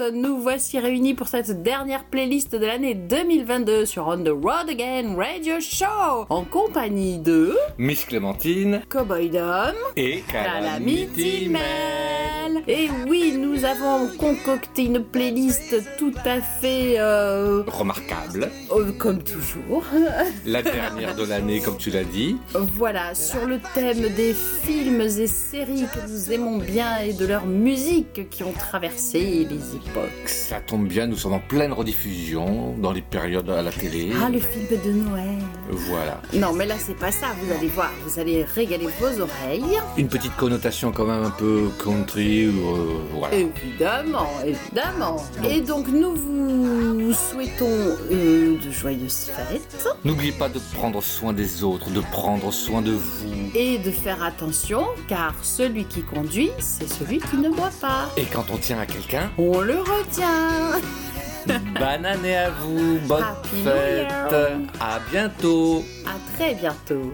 Nous voici réunis pour cette dernière playlist de l'année 2022 sur On the Road Again Radio Show en compagnie de Miss Clémentine Cowboy Dom et Calamity Mel. Et oui, nous avons concocté une playlist tout à fait euh, remarquable, euh, comme toujours. la dernière de l'année comme tu l'as dit. Voilà, sur le thème des films et séries que nous aimons bien et de leur musique qui ont traversé les Ça tombe bien, nous sommes en pleine rediffusion dans les périodes à la télé. Ah, le film de Noël. Voilà. Non, mais là, c'est pas ça, vous allez voir, vous allez régaler vos oreilles. Une petite connotation quand même un peu country, euh, voilà. Évidemment, évidemment. Et donc, nous vous souhaitons euh, de joyeuses fêtes. N'oubliez pas de prendre soin des autres, de prendre soin de vous. Et de faire attention, car celui qui conduit, c'est celui qui ne boit pas. Et quand on tient à quelqu'un, On le retient. bonne année à vous, bonne Happy fête, à bientôt. À très bientôt.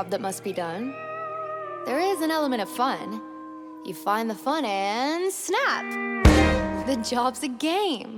Job that must be done, there is an element of fun. You find the fun and snap! The job's a game.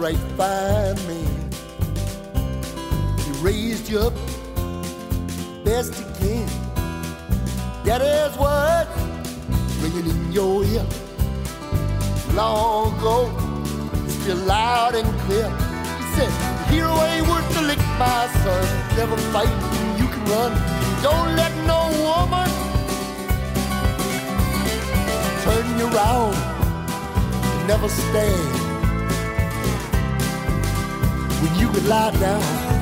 right by me, He raised you up best he can. That is what ringing in your ear. Long ago, still loud and clear. He said, Hero ain't worth the lick, my son. Never fight, you can run. Don't let no woman turn you around. Never stand you could lie down.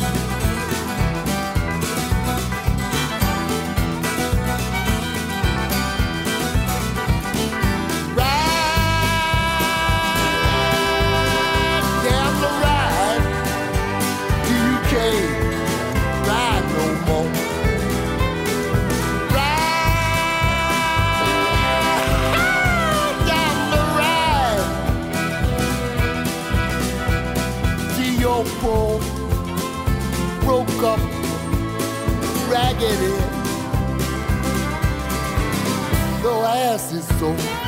grass is so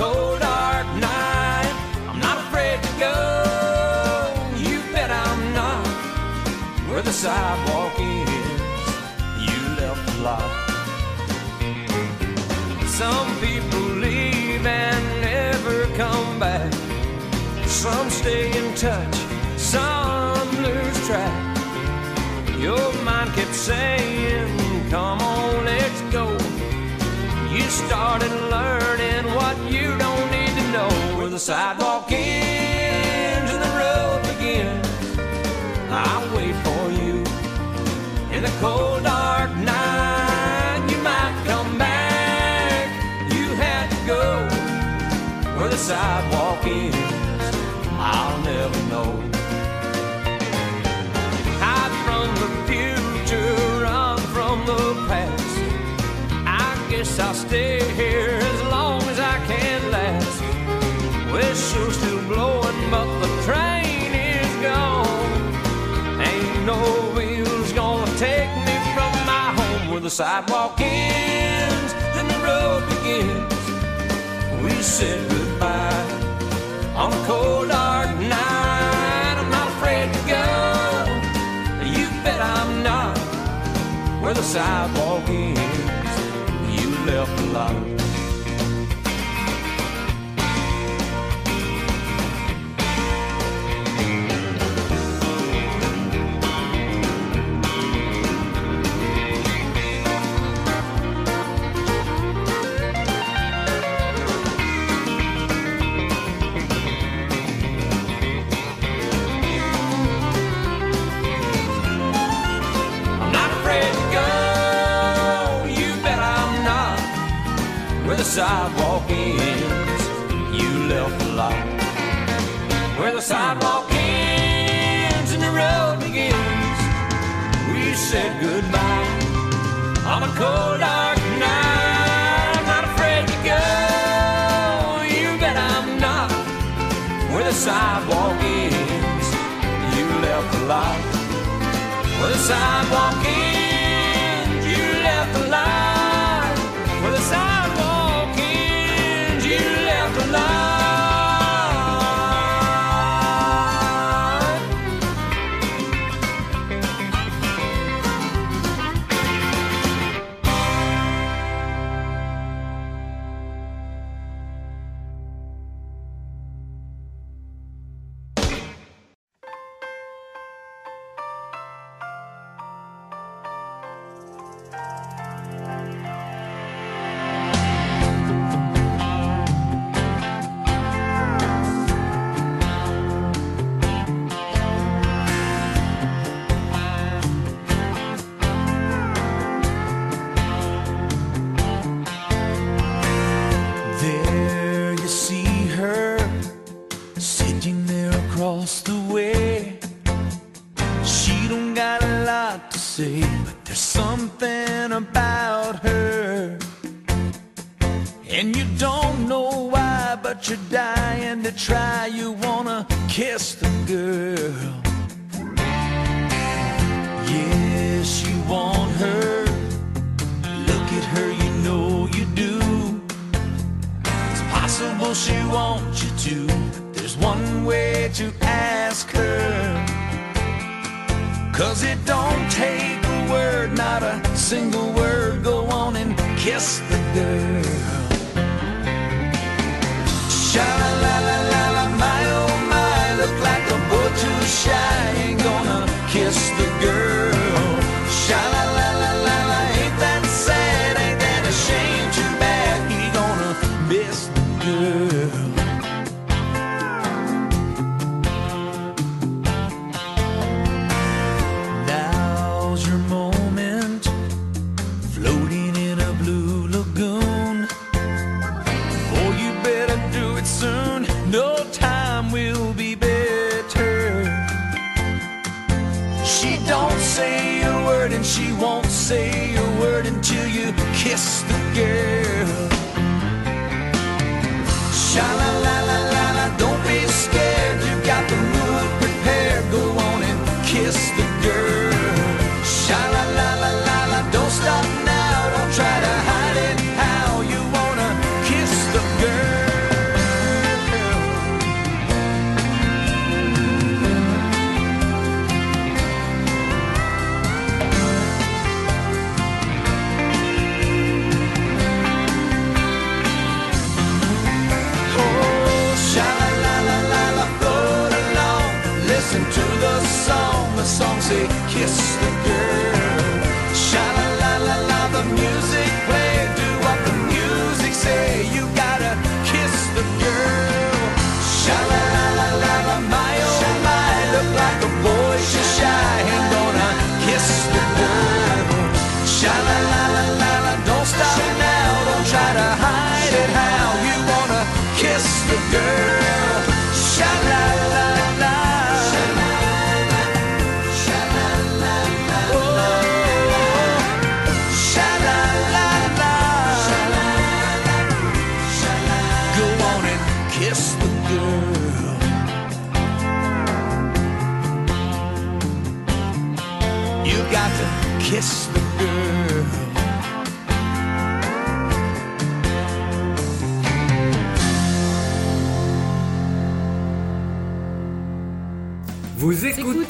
cold dark night. I'm not afraid to go. You bet I'm not. Where the sidewalk is, you left a lot. Some people leave and never come back. Some stay in touch, some lose track. Your mind kept saying, Come on, let's go. You started learning. The sidewalk ends and the road begins. I wait for you in the cold, dark night. You might come back. You had to go where the sidewalk ends. I'll never know. Hide from the future, run from the past. I guess I'll stay. The sidewalk ends and the road begins. We said goodbye on a cold dark night. I'm not afraid to go. You bet I'm not. Where the sidewalk ends, you left a lot. Ends, you left a lot. Where the sidewalk ends and the road begins, we said goodbye on a cold dark night. I'm not afraid to go. You bet I'm not. Where the sidewalk ends, you left a lot. Where the sidewalk You wanna kiss the girl. Yes, you want her. Look at her, you know you do. It's possible she wants you to. There's one way to ask her. Cause it don't take a word, not a single word. Go on and kiss the girl. Sha la la, shy. Ain't gonna kiss the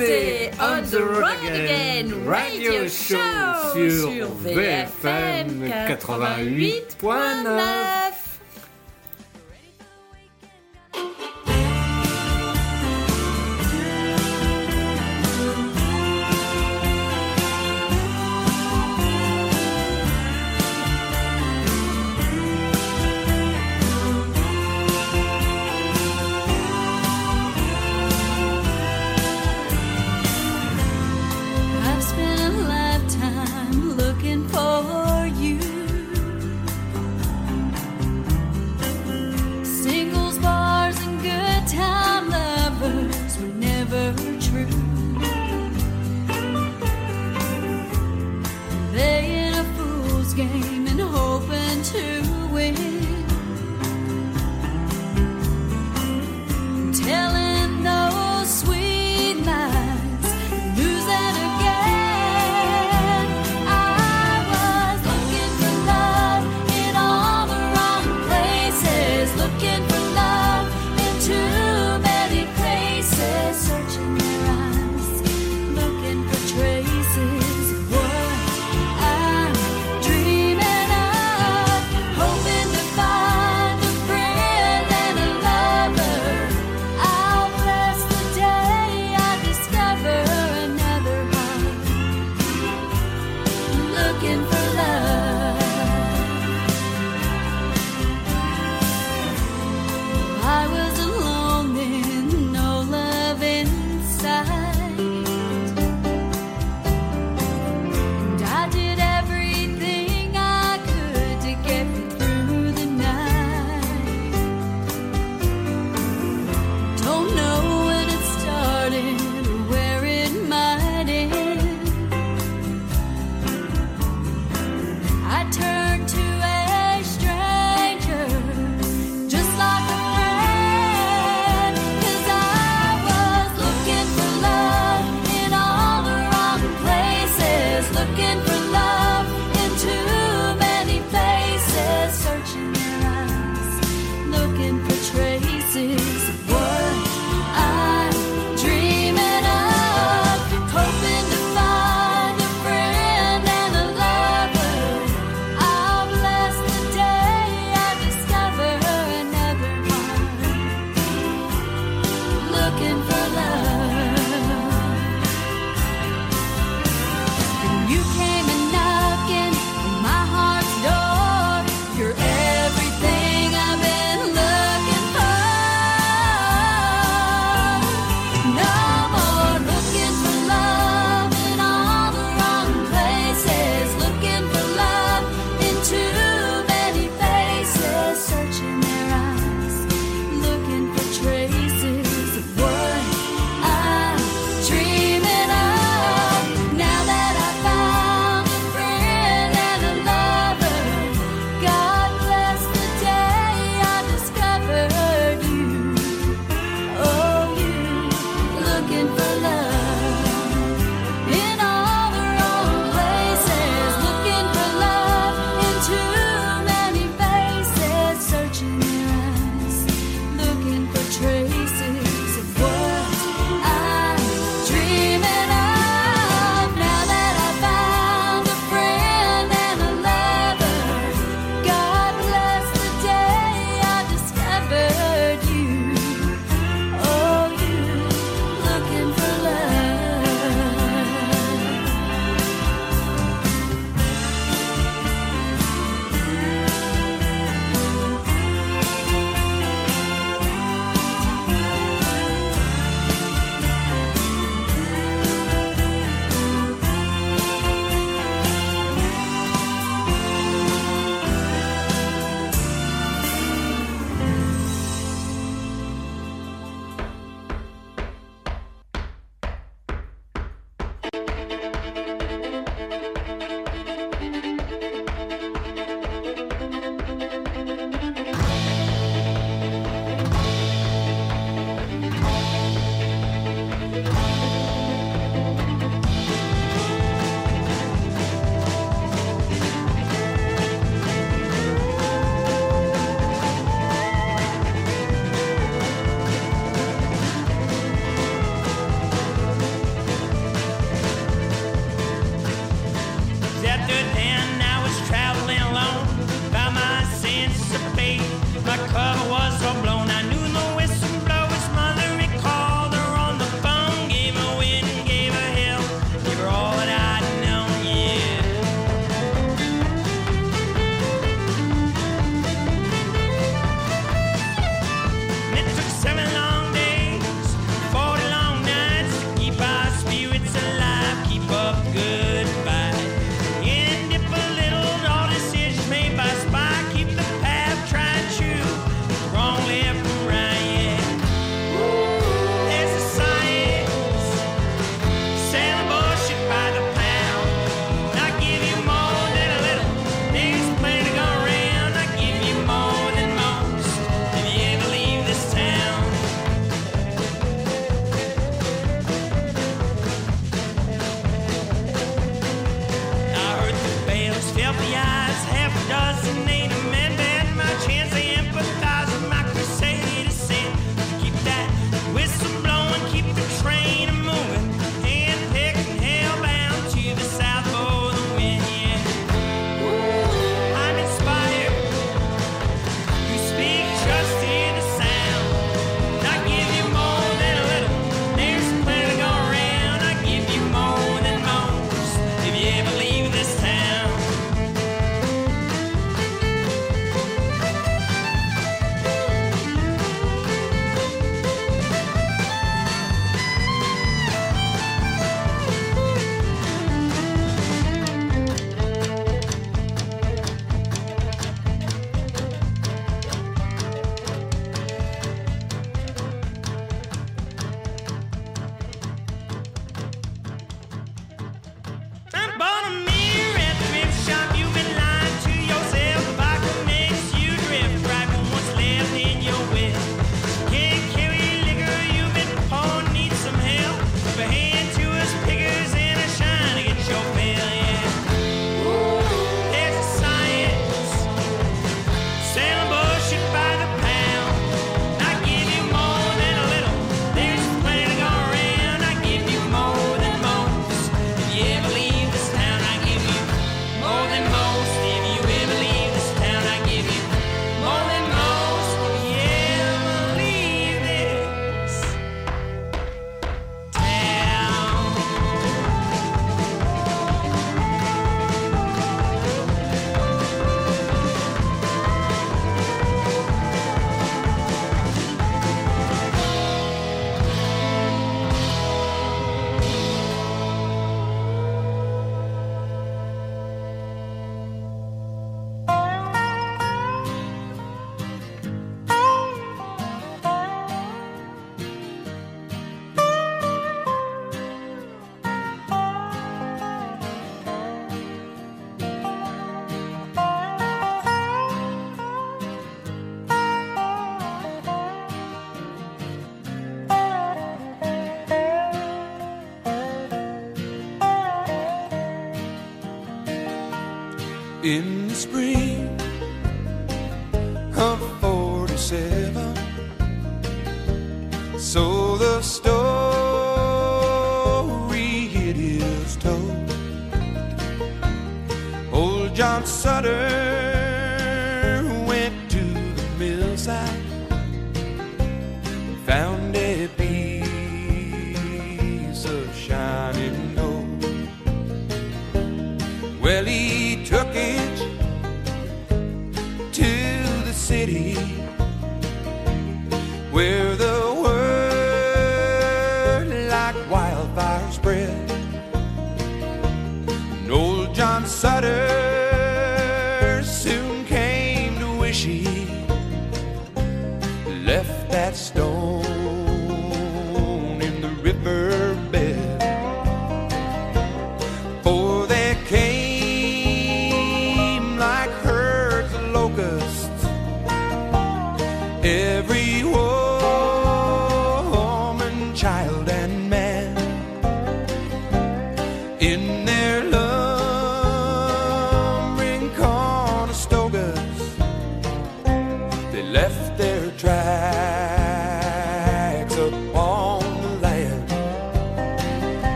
écoutez On the Road Again Radio Show sur, sur VFM 88.9.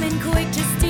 coming quick to steal.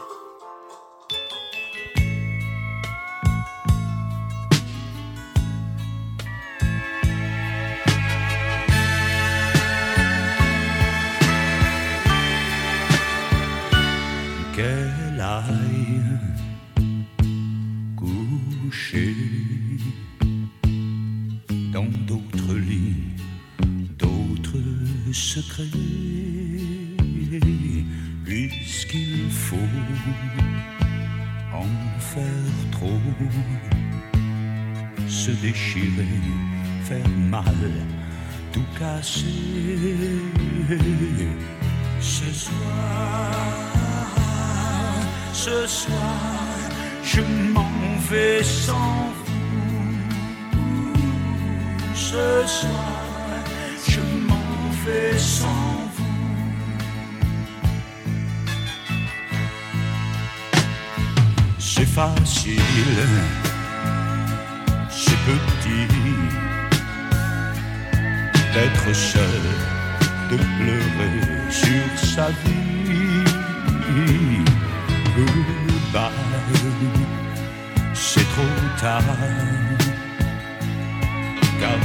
Dans d'autres lits, d'autres secrets, puisqu'il faut en faire trop, se déchirer, faire mal, tout casser. Ce soir, ce soir, je m'en vais sans vous. Ce soir, je m'en vais sans vous. C'est facile, c'est petit d'être seul, de pleurer sur sa vie. Goodbye, car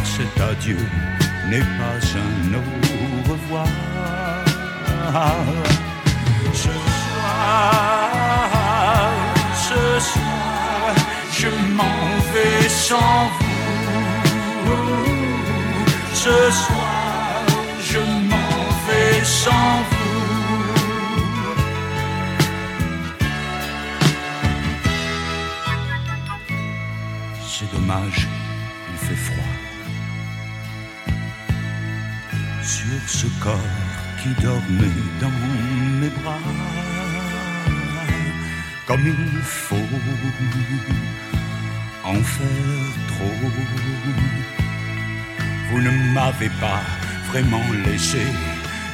cet adieu n'est pas un au revoir. Ce soir, ce soir, je m'en vais sans vous. Ce soir, je m'en vais sans vous. Il fait froid. Sur ce corps qui dormait dans mes bras, comme il faut en faire trop. Vous ne m'avez pas vraiment laissé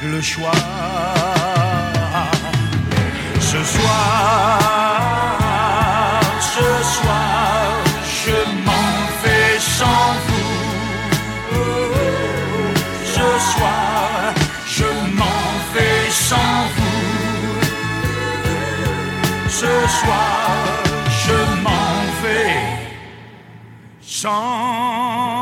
le choix. Ce soir, sans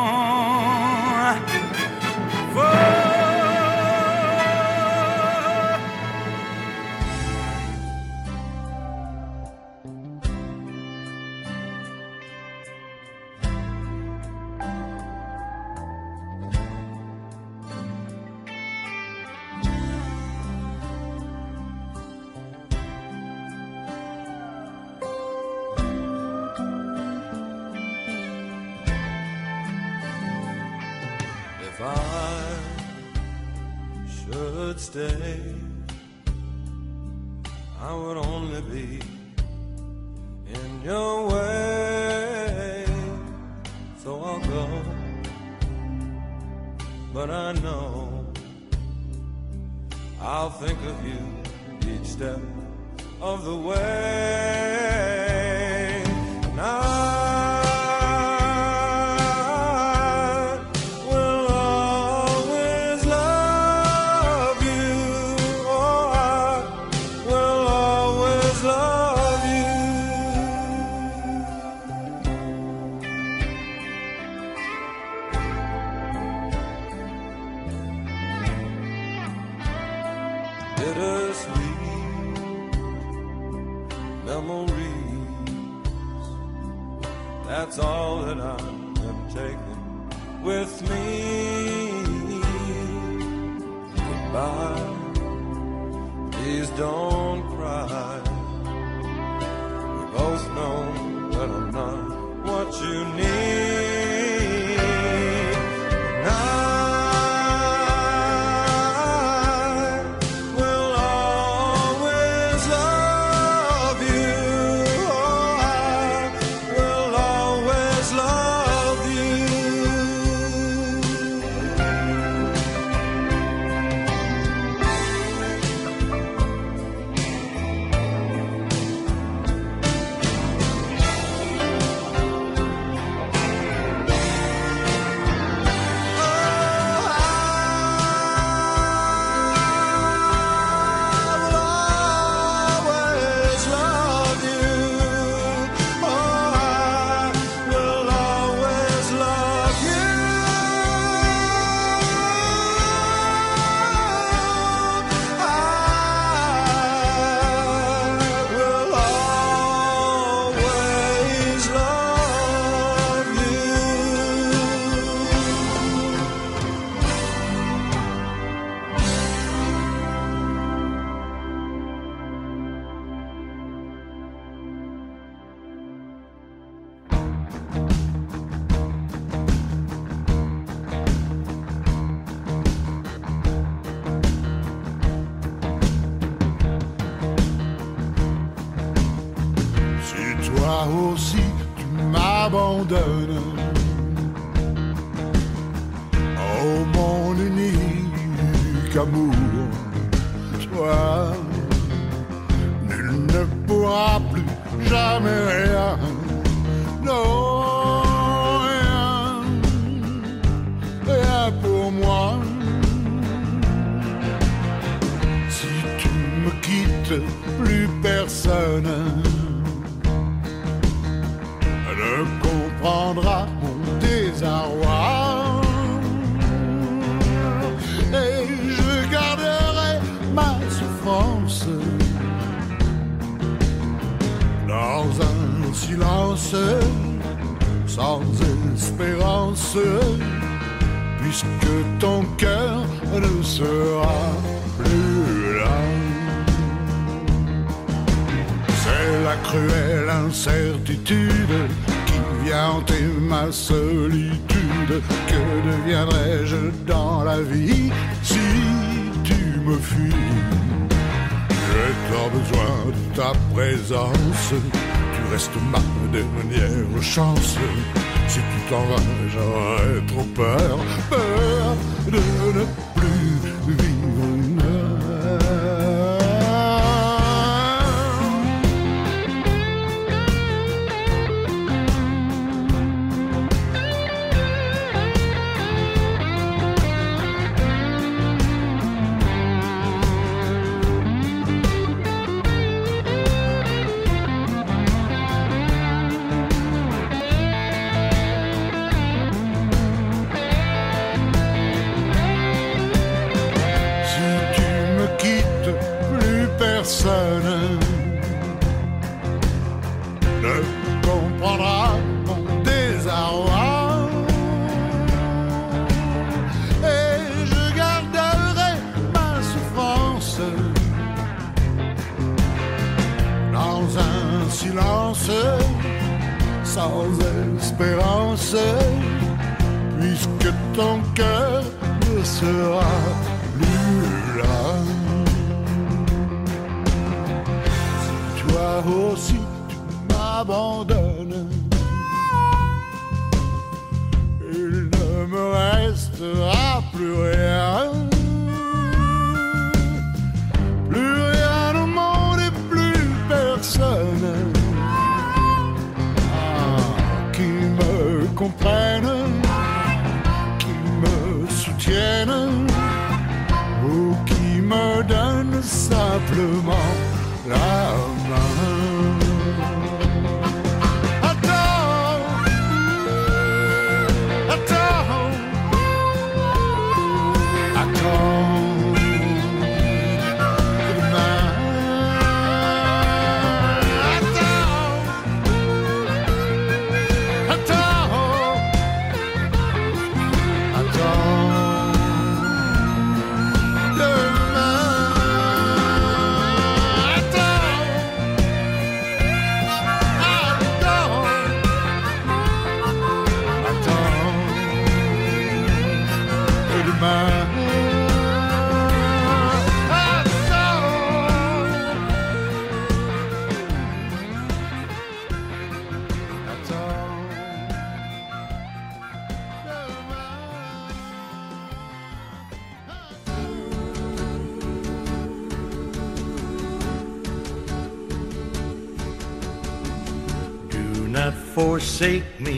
forsake me,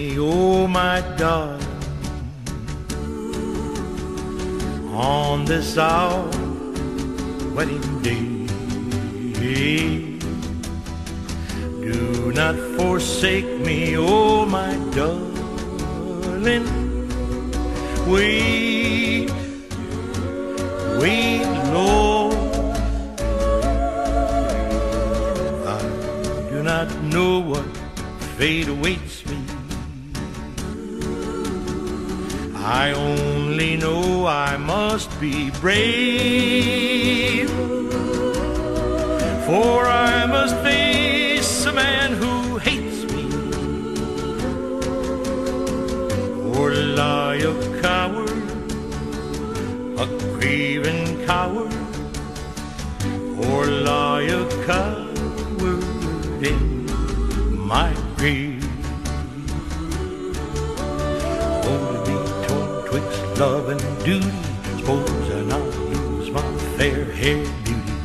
love and duty. Suppose I not lose my fair haired beauty.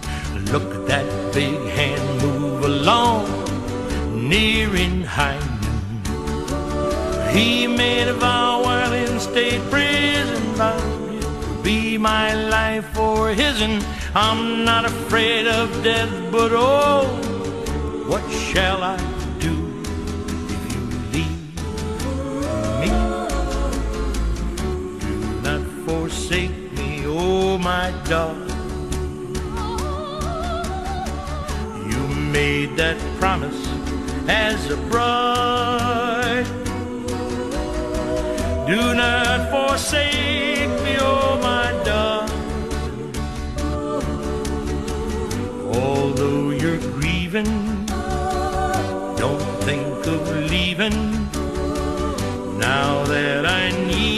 Look at that big hand move along, near in high noon. He made a vow while in state prison, vowed it would be my life or his, and I'm not afraid of death, but oh, what shall I my darling. You made that promise as a bride. Do not forsake me, oh my darling. Although you're grieving, don't think of leaving. Now that I need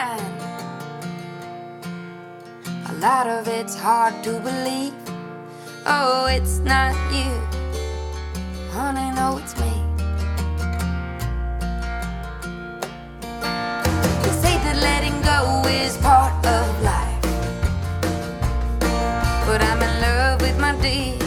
Lot of it's hard to believe. Oh, it's not you. Honey, no, it's me. They say that letting go is part of life. But I'm in love with my demons.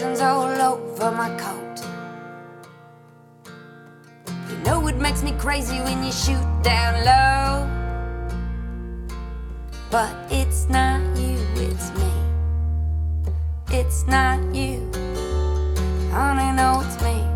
My all over my coat. You know it makes me crazy when you shoot down low. But it's not you, it's me. It's not you. Honey, no, it's me.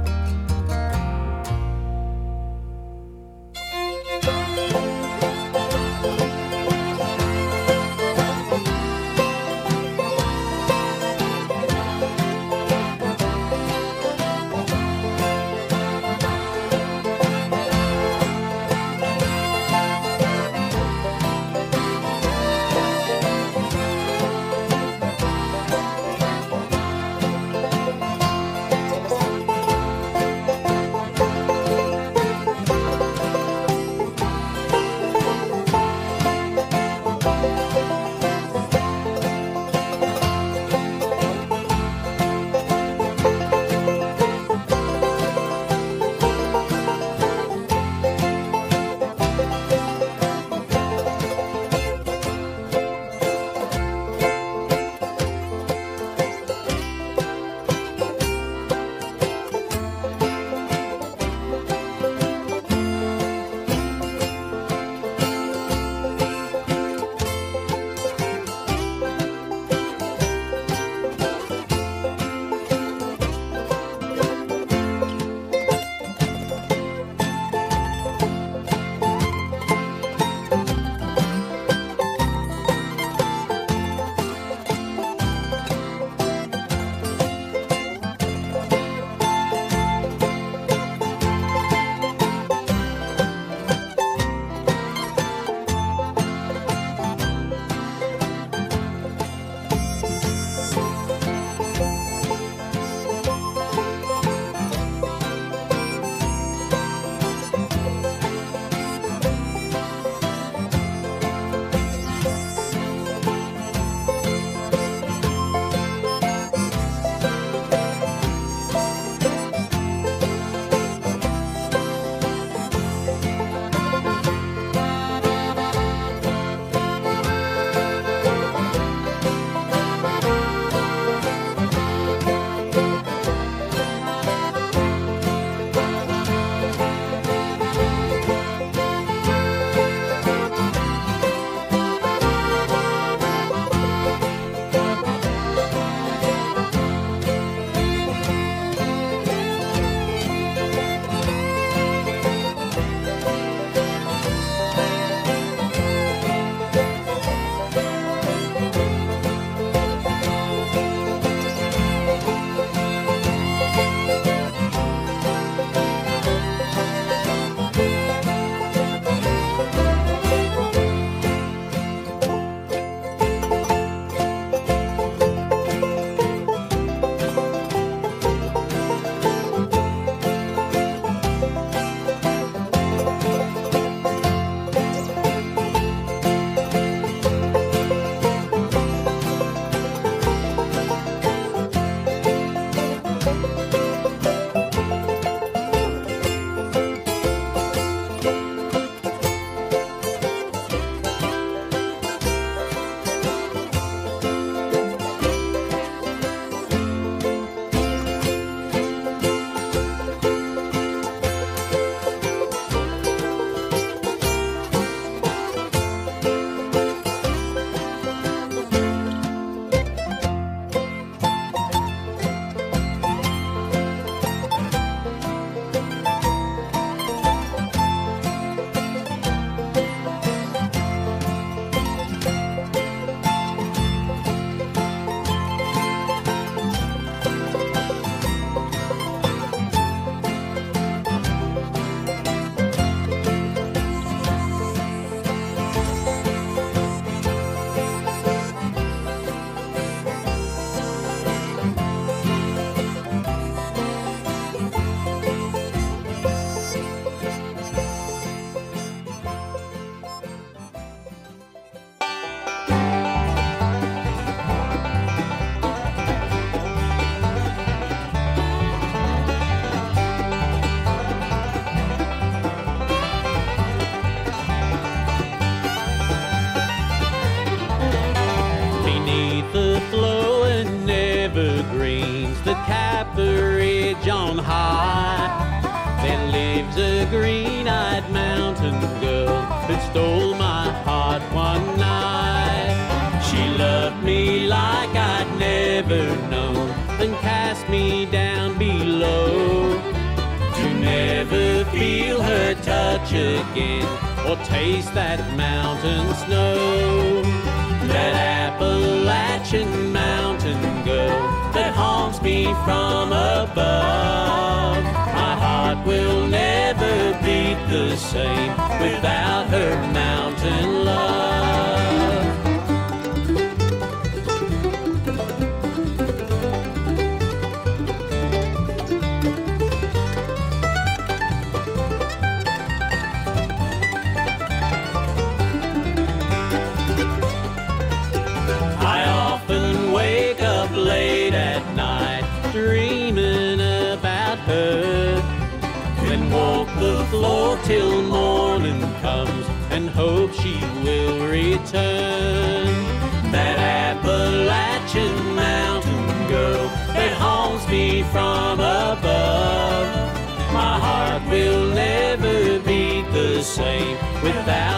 The same without her mountain hope she will return. That Appalachian mountain girl that haunts me from above. My heart will never be the same without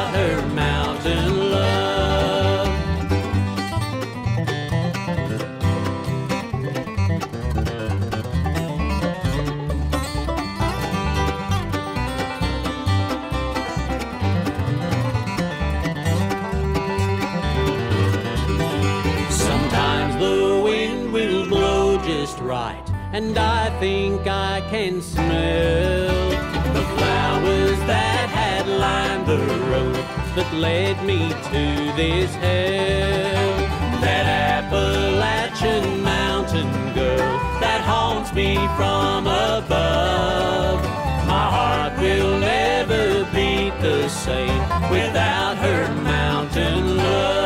and I think I can smell the flowers that had lined the road that led me to this hell. That Appalachian mountain girl that haunts me from above. My heart will never beat the same without her mountain love.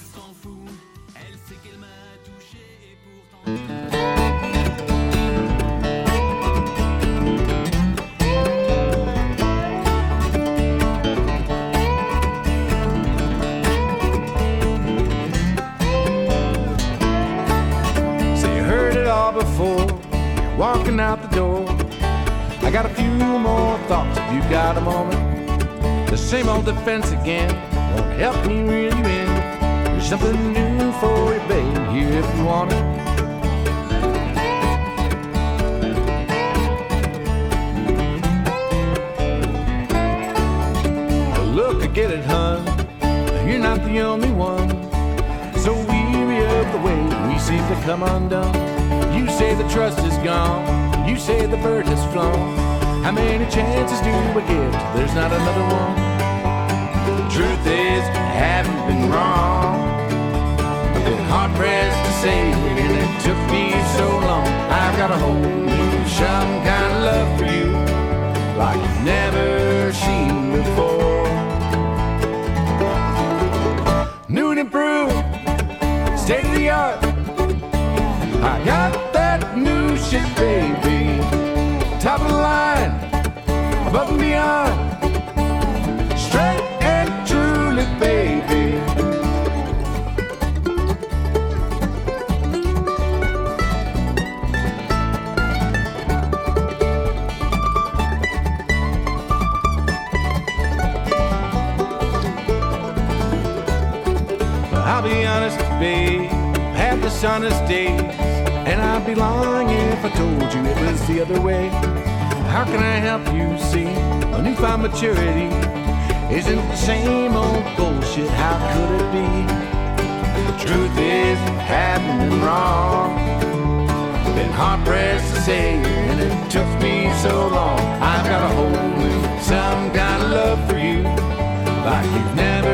like you've never.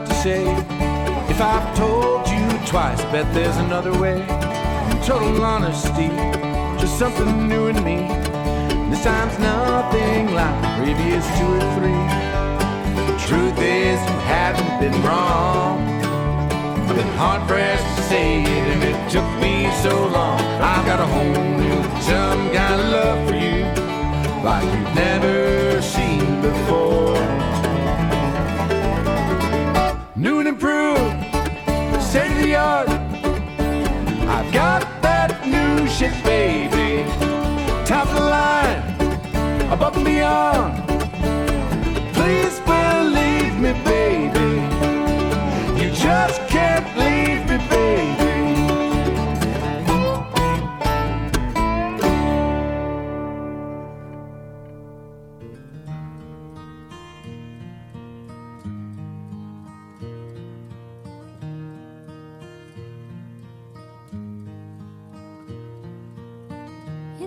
not to say. If I've told you twice, bet there's another way. Total honesty, just something new in me. This time's nothing like previous two or three. Truth is, you haven't been wrong. I've been hard pressed to say it, and it took me so long. I've got a whole new some kind of love for you, like you've never seen before. Got that new shit, baby. Top of the line, above and beyond. Please believe me, baby. You just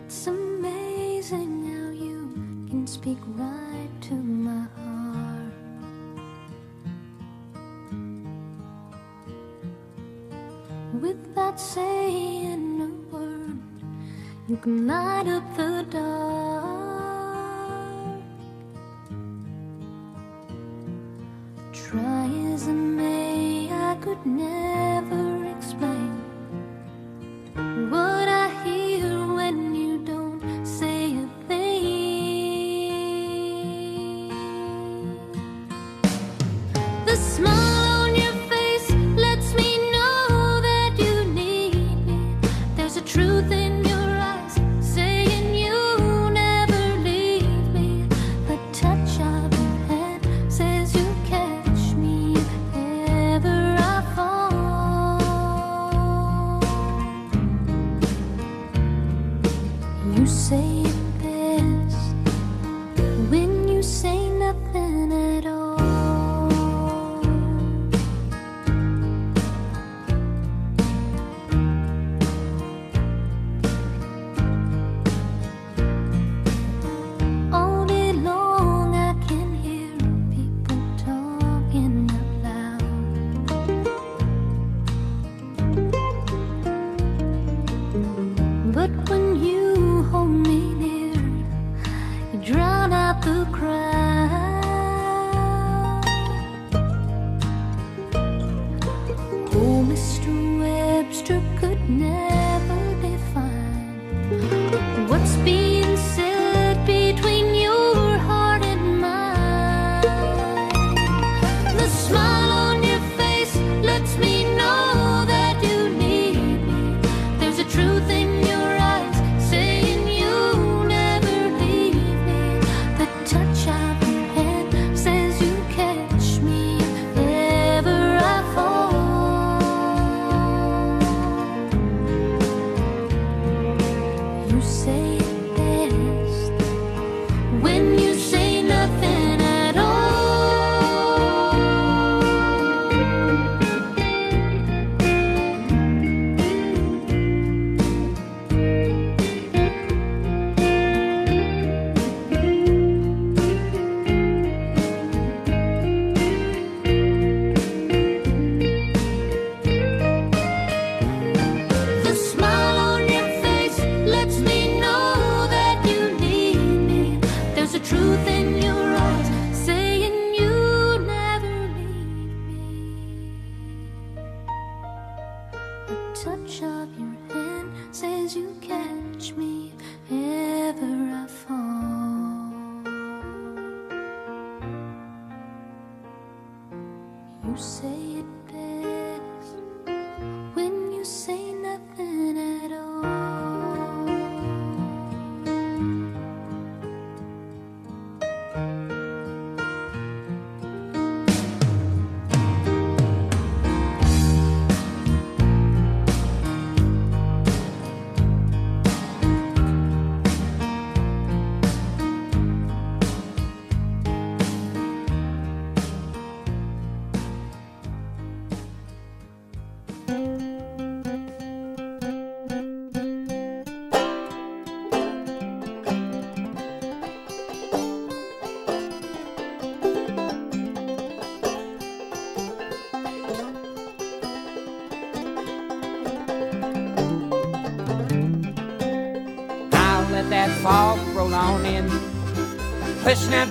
It's amazing how you can speak right to my heart. Without saying a word, you can light up the dark.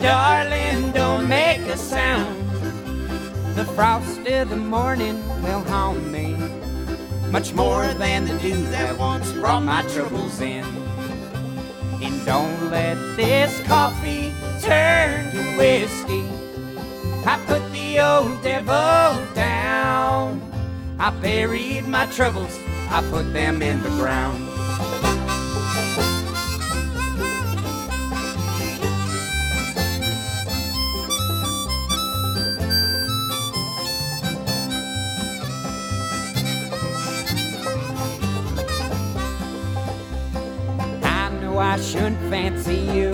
Darling, don't make a sound. The frost of the morning will haunt me much more than the dew that once brought my troubles in. And don't let this coffee turn to whiskey. I put the old devil down. I buried my troubles, I put them in the ground. Fancy you.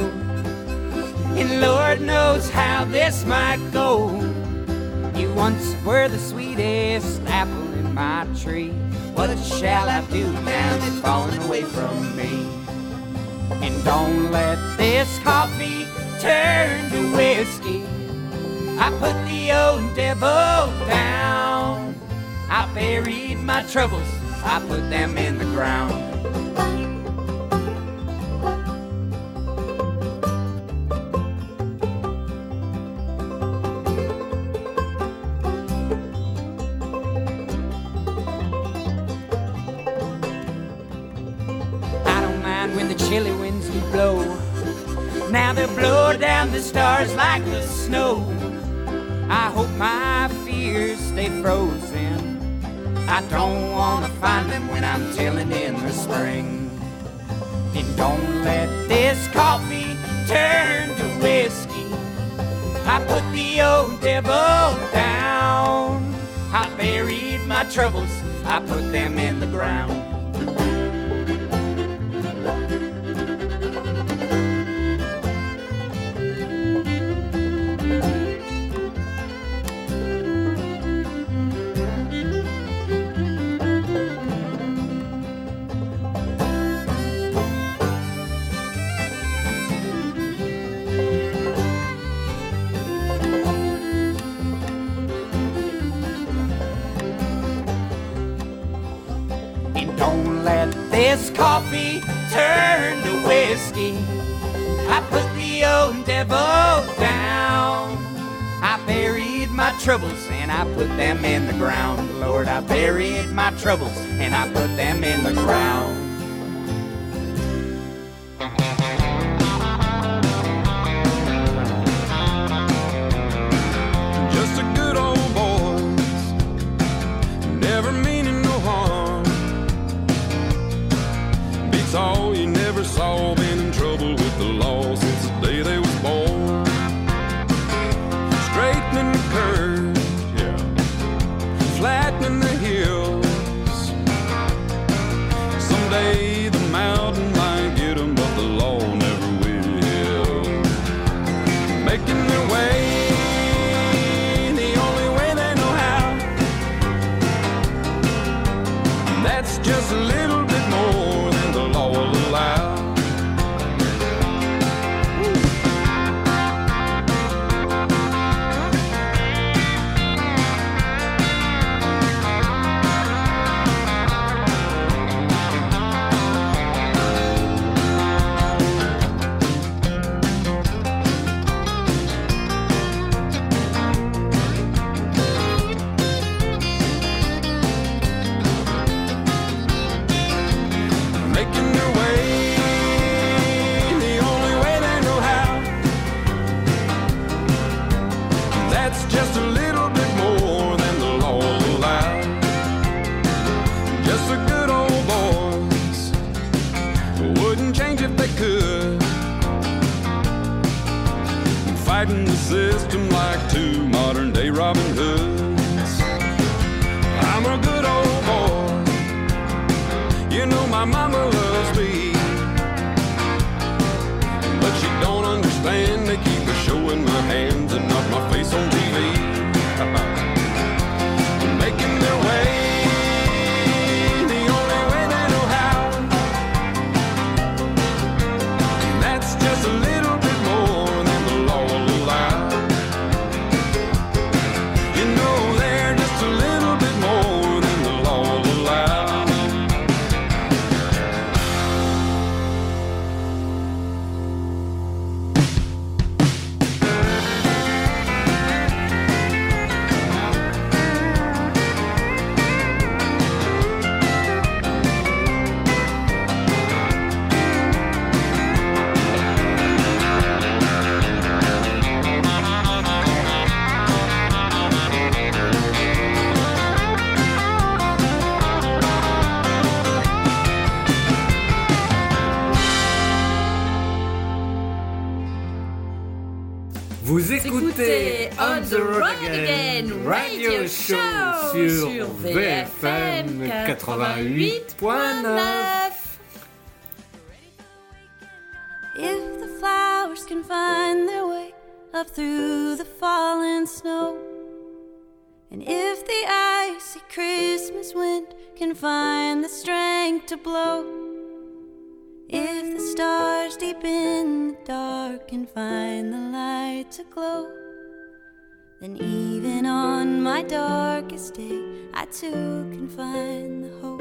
And Lord knows how this might go. You once were the sweetest apple in my tree. What shall I do now that you've fallen away from me? And don't let this coffee turn to whiskey. I put the old devil down. I buried my troubles, I put them in the ground. Frozen. I don't wanna find them when I'm chilling in the spring. And don't let this coffee turn to whiskey. I put the old devil down. I buried my troubles, I put them in the ground. Troubles Then, even on my darkest day, I too can find the hope.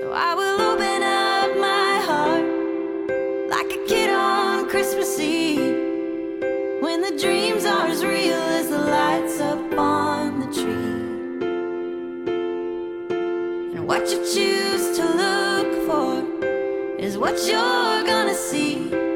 So I will open up my heart like a kid on Christmas Eve. When the dreams are as real as the lights up on the tree. And what you choose to look for is what you're gonna see.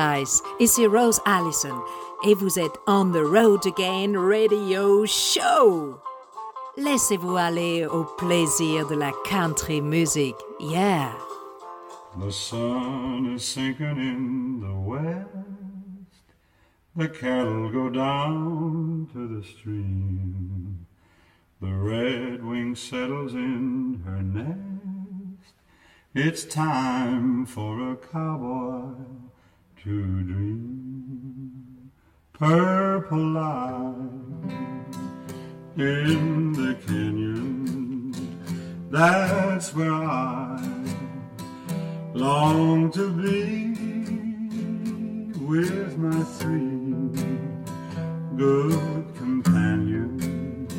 Guys, ici Rose Allison et vous êtes On the Road Again Radio Show. Laissez-vous aller au plaisir de la country music. Yeah. The sun is sinking in the west. The cattle go down to the stream. The red wing settles in her nest. It's time for a cowboy to dream. Purple light in the canyon. That's where I long to be with my three good companions.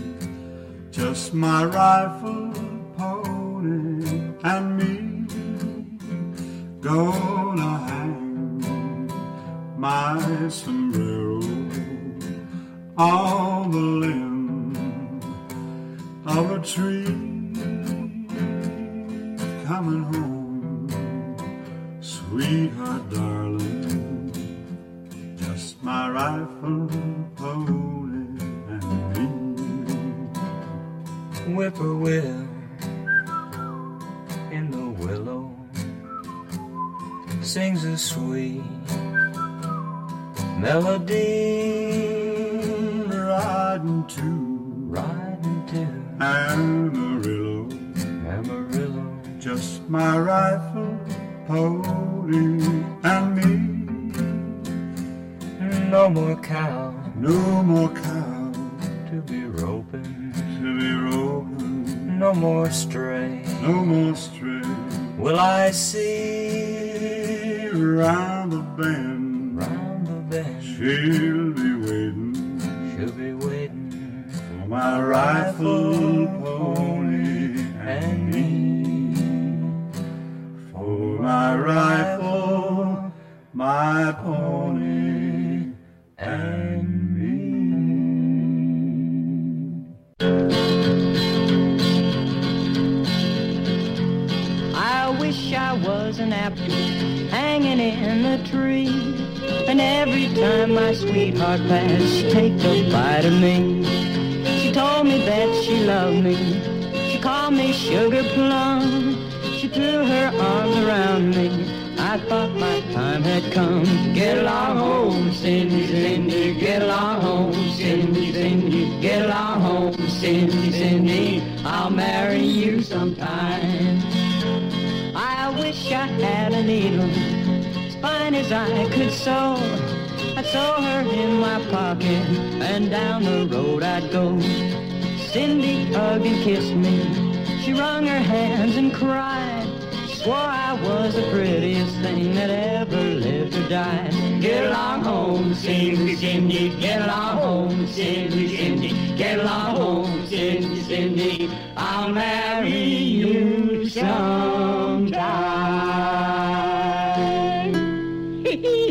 Just my rifle, pony, and me. Gonna hang my sombrero on the limb of a tree. Coming home, sweetheart, darling. Just my rifle, pony, and me. whippoorwill in the willow sings a sweet melody riding to riding to Amarillo, Amarillo. Just my rifle, pony, and me. no more cow. No more cow. To be roping. To be roping, no more stray. No more stray. will I see Round the bend, round the bend she'll be waiting she'll be waiting for my rifle, pony, and me. For my rifle, my pony, and me. I wish I was an apple hanging in the tree. Every time my sweetheart passed, she'd take a bite of me. She told me that she loved me. She called me sugar plum. She threw her arms around me. I thought my time had come. Get along home, Cindy, Cindy. Get along home, Cindy, Cindy. Get along home, Cindy, Cindy. I'll marry you sometime. I wish I had a needle fine as I could sew. I'd sew her in my pocket and down the road I'd go. Cindy hugged and kissed me. She wrung her hands and cried. Swore I was the prettiest thing that ever lived or died. Get along home, Cindy, Cindy. Get along home, Cindy, Cindy. Get along home, Cindy, Cindy. I'll marry you sometime. Hee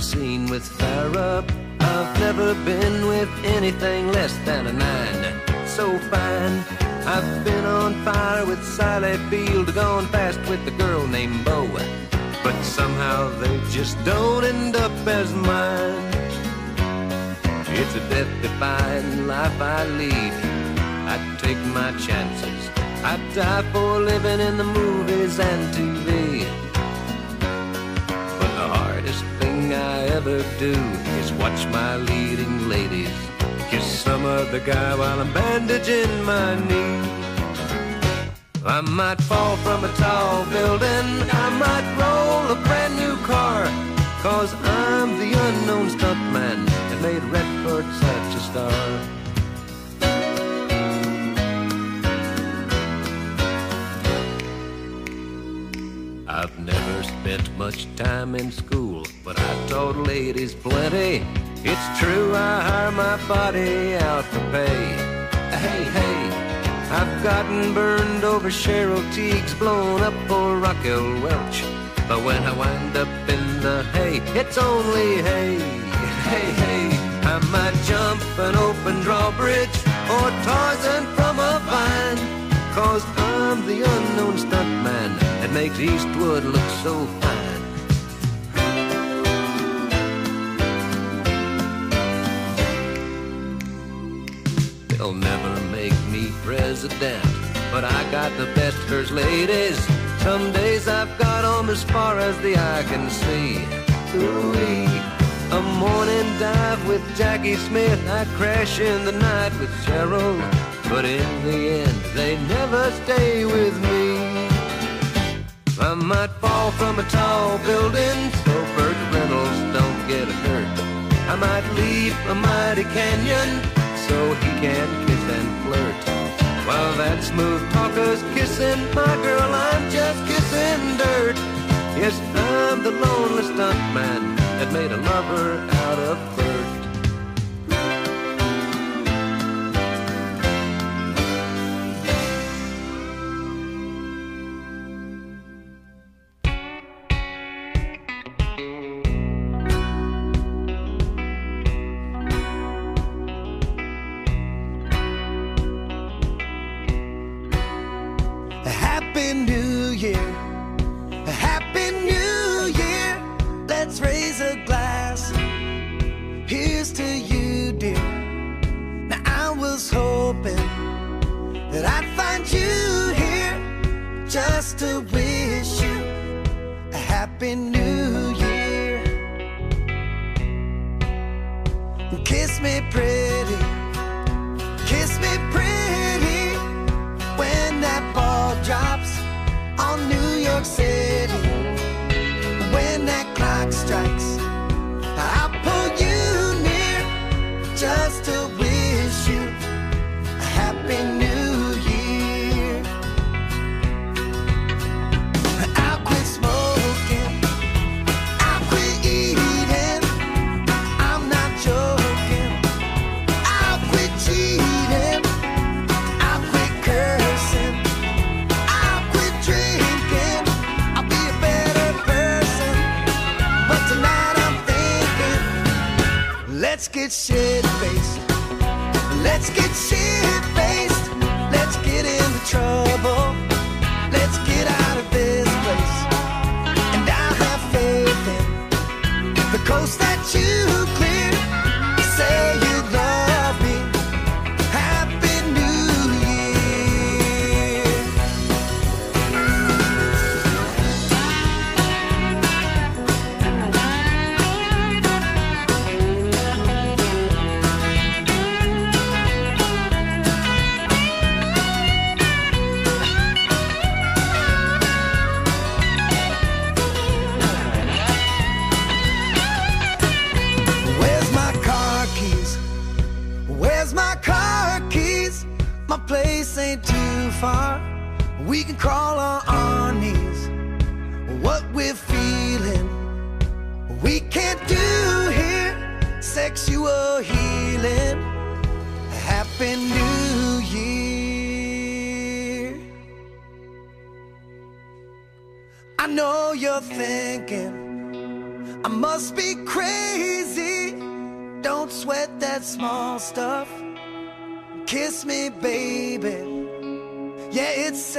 seen guy while I'm bandaging my knee. I might fall from a tall building, I might roll a brand new car, cause I'm the unknown stuntman that made Redford such a star. I've never spent much time in school, but I taught ladies plenty. True, I hire my body out for pay. Hey, hey, I've gotten burned over Cheryl Tiegs, blown up for Raquel Welch. But when I wind up in the hay, it's only hay. Hey, hey, I might jump an open drawbridge or Tarzan from a vine. Cause I'm the unknown stuntman that makes Eastwood look so fine. President, but I got the best first ladies. Some days I've got 'em as far as the eye can see. Ooh-wee. A morning dive with Jaclyn Smith, I crash in the night with Cheryl. But in the end, they never stay with me. I might fall from a tall building so Burt Reynolds don't get hurt. I might leap a mighty canyon so he can kiss and flirt. While that smooth talker's kissing my girl, I'm just kissing dirt. Yes, I'm the lonely stuntman that made a lover out of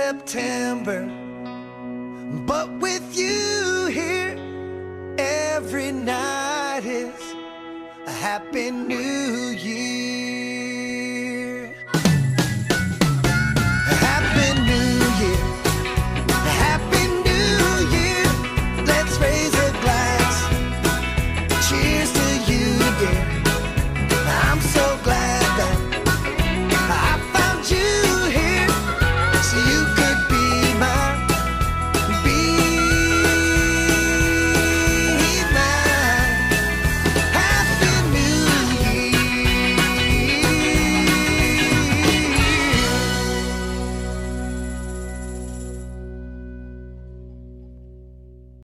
September.